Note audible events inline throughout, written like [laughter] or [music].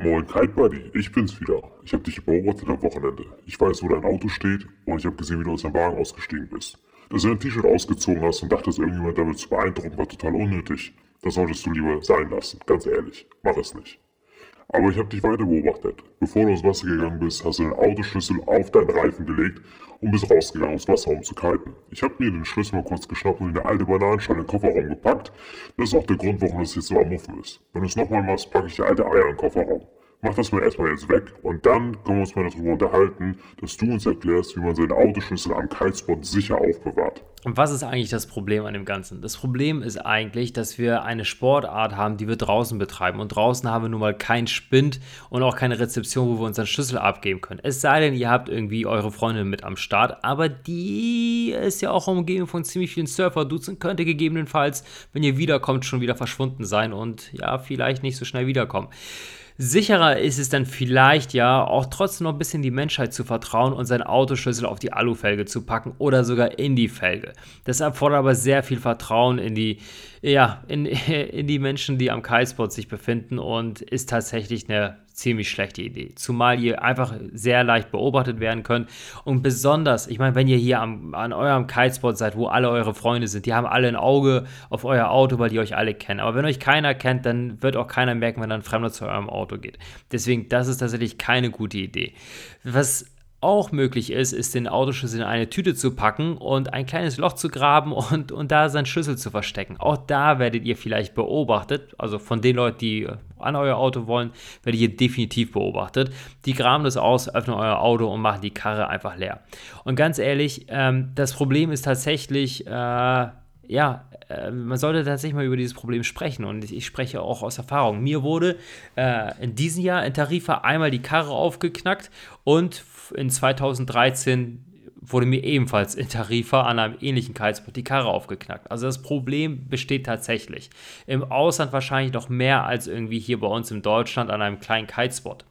Moin Kite Buddy, ich bin's wieder. Ich hab dich beobachtet am Wochenende. Ich weiß, wo dein Auto steht und ich hab gesehen, wie du aus deinem Wagen ausgestiegen bist. Dass du dein T-Shirt ausgezogen hast und dachtest, irgendjemand damit zu beeindrucken, war total unnötig. Das solltest du lieber sein lassen, ganz ehrlich. Mach es nicht. Aber ich habe dich weiter beobachtet. Bevor du ins Wasser gegangen bist, hast du den Autoschlüssel auf deinen Reifen gelegt und bist rausgegangen, ums Wasser um zu kiten. Ich habe mir den Schlüssel mal kurz geschnappt und in eine alte Bananenschale in den Kofferraum gepackt. Das ist auch der Grund, warum das jetzt so am Muffen ist. Wenn du es nochmal machst, packe ich die alte Eier in den Kofferraum mach das mal erstmal jetzt weg und dann können wir uns mal darüber unterhalten, dass du uns erklärst, wie man seine Autoschlüssel am Kitespot sicher aufbewahrt. Und was ist eigentlich das Problem an dem Ganzen? Das Problem ist eigentlich, dass wir eine Sportart haben, die wir draußen betreiben. Und draußen haben wir nun mal keinen Spind und auch keine Rezeption, wo wir unseren Schlüssel abgeben können. Es sei denn, ihr habt irgendwie eure Freundin mit am Start, aber die ist ja auch umgeben von ziemlich vielen Surfer-Dudes und könnte gegebenenfalls, wenn ihr wiederkommt, schon wieder verschwunden sein und ja, vielleicht nicht so schnell wiederkommen. Sicherer ist es dann vielleicht ja, auch trotzdem noch ein bisschen die Menschheit zu vertrauen und seinen Autoschlüssel auf die Alufelge zu packen oder sogar in die Felge. Das erfordert aber sehr viel Vertrauen in die, ja, in, [laughs] in die Menschen, die am Kitespot sich befinden und ist tatsächlich eine ziemlich schlechte Idee. Zumal ihr einfach sehr leicht beobachtet werden könnt. Und besonders, ich meine, wenn ihr hier am, an eurem Kitespot seid, wo alle eure Freunde sind, die haben alle ein Auge auf euer Auto, weil die euch alle kennen. Aber wenn euch keiner kennt, dann wird auch keiner merken, wenn ein Fremder zu eurem Auto geht. Deswegen, das ist tatsächlich keine gute Idee. Was auch möglich ist, ist den Autoschlüssel in eine Tüte zu packen und ein kleines Loch zu graben und, und da seinen Schlüssel zu verstecken. Auch da werdet ihr vielleicht beobachtet, also von den Leuten, die an euer Auto wollen, werdet ihr definitiv beobachtet. Die graben das aus, öffnen euer Auto und machen die Karre einfach leer. Und ganz ehrlich, ähm, das Problem ist tatsächlich, äh, ja, äh, man sollte tatsächlich mal über dieses Problem sprechen und ich spreche auch aus Erfahrung. Mir wurde äh, in diesem Jahr in Tarifa einmal die Karre aufgeknackt und in 2013 wurde mir ebenfalls in Tarifa an einem ähnlichen Kitespot die Karre aufgeknackt. Also das Problem besteht tatsächlich. Im Ausland wahrscheinlich noch mehr als irgendwie hier bei uns in Deutschland an einem kleinen Kitespot.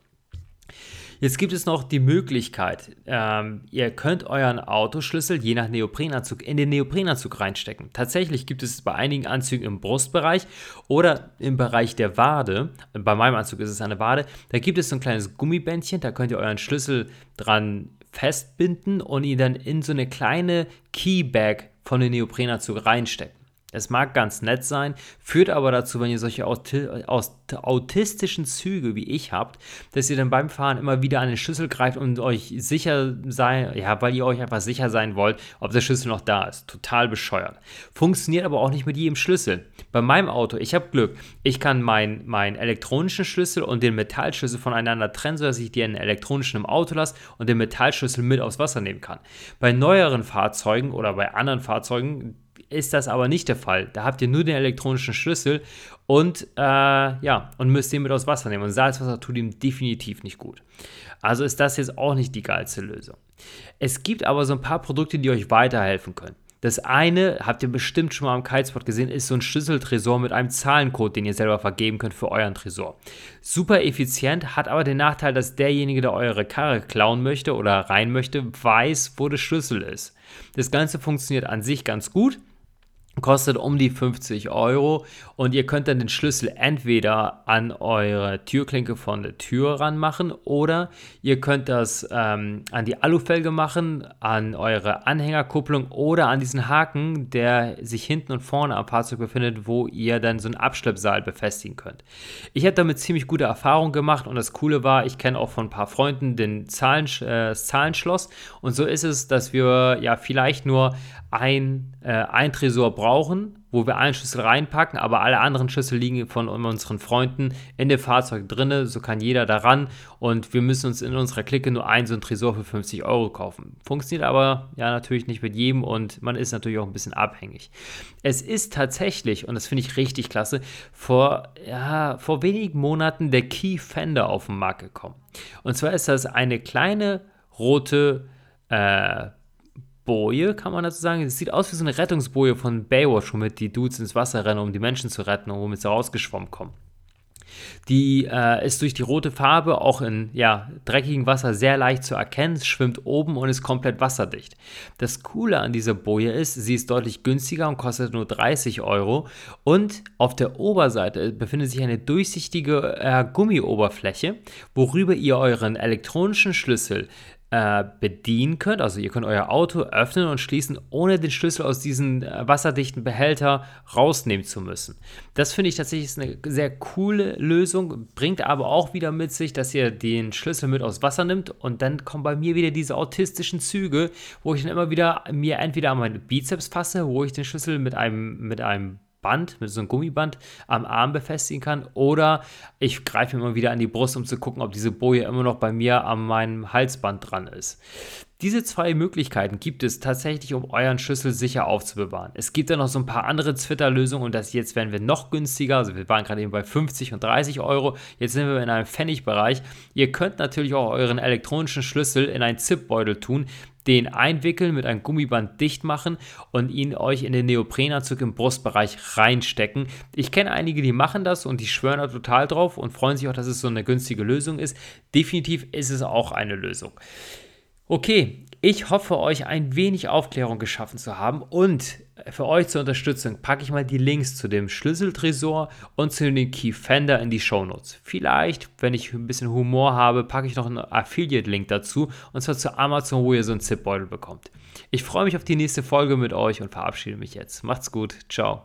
Jetzt gibt es noch die Möglichkeit, ähm, ihr könnt euren Autoschlüssel je nach Neoprenanzug in den Neoprenanzug reinstecken. Tatsächlich gibt es bei einigen Anzügen im Brustbereich oder im Bereich der Wade, bei meinem Anzug ist es eine Wade, da gibt es so ein kleines Gummibändchen, da könnt ihr euren Schlüssel dran festbinden und ihn dann in so eine kleine Keybag von den Neoprenanzug reinstecken. Es mag ganz nett sein, führt aber dazu, wenn ihr solche Auti autistischen Züge wie ich habt, dass ihr dann beim Fahren immer wieder an den Schlüssel greift und euch sicher sein, ja, weil ihr euch einfach sicher sein wollt, ob der Schlüssel noch da ist. Total bescheuert. Funktioniert aber auch nicht mit jedem Schlüssel. Bei meinem Auto, ich habe Glück, ich kann meinen mein elektronischen Schlüssel und den Metallschlüssel voneinander trennen, sodass ich den elektronischen im Auto lasse und den Metallschlüssel mit aufs Wasser nehmen kann. Bei neueren Fahrzeugen oder bei anderen Fahrzeugen, ist das aber nicht der Fall. Da habt ihr nur den elektronischen Schlüssel und äh, ja, und müsst den mit aus Wasser nehmen. Und Salzwasser tut ihm definitiv nicht gut. Also ist das jetzt auch nicht die geilste Lösung. Es gibt aber so ein paar Produkte, die euch weiterhelfen können. Das eine, habt ihr bestimmt schon mal am Kitespot gesehen, ist so ein Schlüsseltresor mit einem Zahlencode, den ihr selber vergeben könnt für euren Tresor. Super effizient, hat aber den Nachteil, dass derjenige, der eure Karre klauen möchte oder rein möchte, weiß, wo der Schlüssel ist. Das Ganze funktioniert an sich ganz gut, kostet um die 50 Euro und ihr könnt dann den Schlüssel entweder an eure Türklinke von der Tür ranmachen oder ihr könnt das ähm, an die Alufelge machen, an eure Anhängerkupplung oder an diesen Haken, der sich hinten und vorne am Fahrzeug befindet, wo ihr dann so einen Abschleppsaal befestigen könnt. Ich habe damit ziemlich gute Erfahrungen gemacht und das Coole war, ich kenne auch von ein paar Freunden den Zahlen, äh, das Zahlenschloss und so ist es, dass wir ja vielleicht nur ein, äh, ein Tresor brauchen, wo wir einen Schlüssel reinpacken, aber alle anderen Schlüssel liegen von unseren Freunden in dem Fahrzeug drin, so kann jeder daran und wir müssen uns in unserer Clique nur einen so einen Tresor für 50 Euro kaufen. Funktioniert aber ja natürlich nicht mit jedem und man ist natürlich auch ein bisschen abhängig. Es ist tatsächlich, und das finde ich richtig klasse, vor, ja, vor wenigen Monaten der Key Fender auf den Markt gekommen. Und zwar ist das eine kleine rote äh, Boje, kann man dazu sagen. Es sieht aus wie so eine Rettungsboje von Baywatch, womit die Dudes ins Wasser rennen, um die Menschen zu retten und womit sie rausgeschwommen kommen. Die äh, ist durch die rote Farbe auch in ja, dreckigem Wasser sehr leicht zu erkennen, schwimmt oben und ist komplett wasserdicht. Das Coole an dieser Boje ist, sie ist deutlich günstiger und kostet nur 30 Euro und auf der Oberseite befindet sich eine durchsichtige äh, Gummioberfläche, worüber ihr euren elektronischen Schlüssel äh, bedienen könnt. Also ihr könnt euer Auto öffnen und schließen, ohne den Schlüssel aus diesem äh, wasserdichten Behälter rausnehmen zu müssen. Das finde ich tatsächlich eine sehr coole Lösung, bringt aber auch wieder mit sich, dass ihr den Schlüssel mit aus Wasser nimmt und dann kommen bei mir wieder diese autistischen Züge, wo ich dann immer wieder mir entweder an meine Bizeps fasse, wo ich den Schlüssel mit einem, mit einem Band, mit so einem Gummiband am Arm befestigen kann. Oder ich greife immer wieder an die Brust, um zu gucken, ob diese Boje immer noch bei mir an meinem Halsband dran ist. Diese zwei Möglichkeiten gibt es tatsächlich, um euren Schlüssel sicher aufzubewahren. Es gibt dann noch so ein paar andere Twitter-Lösungen und das jetzt werden wir noch günstiger. Also wir waren gerade eben bei 50 und 30 Euro. Jetzt sind wir in einem Pfennigbereich. Ihr könnt natürlich auch euren elektronischen Schlüssel in einen Zipbeutel tun den einwickeln, mit einem Gummiband dicht machen und ihn euch in den Neoprenanzug im Brustbereich reinstecken. Ich kenne einige, die machen das und die schwören da total drauf und freuen sich auch, dass es so eine günstige Lösung ist. Definitiv ist es auch eine Lösung. Okay, ich hoffe, euch ein wenig Aufklärung geschaffen zu haben und für euch zur Unterstützung packe ich mal die Links zu dem Schlüsseltresor und zu den Key Fender in die Shownotes. Vielleicht, wenn ich ein bisschen Humor habe, packe ich noch einen Affiliate-Link dazu und zwar zu Amazon, wo ihr so einen Zipbeutel bekommt. Ich freue mich auf die nächste Folge mit euch und verabschiede mich jetzt. Macht's gut. Ciao.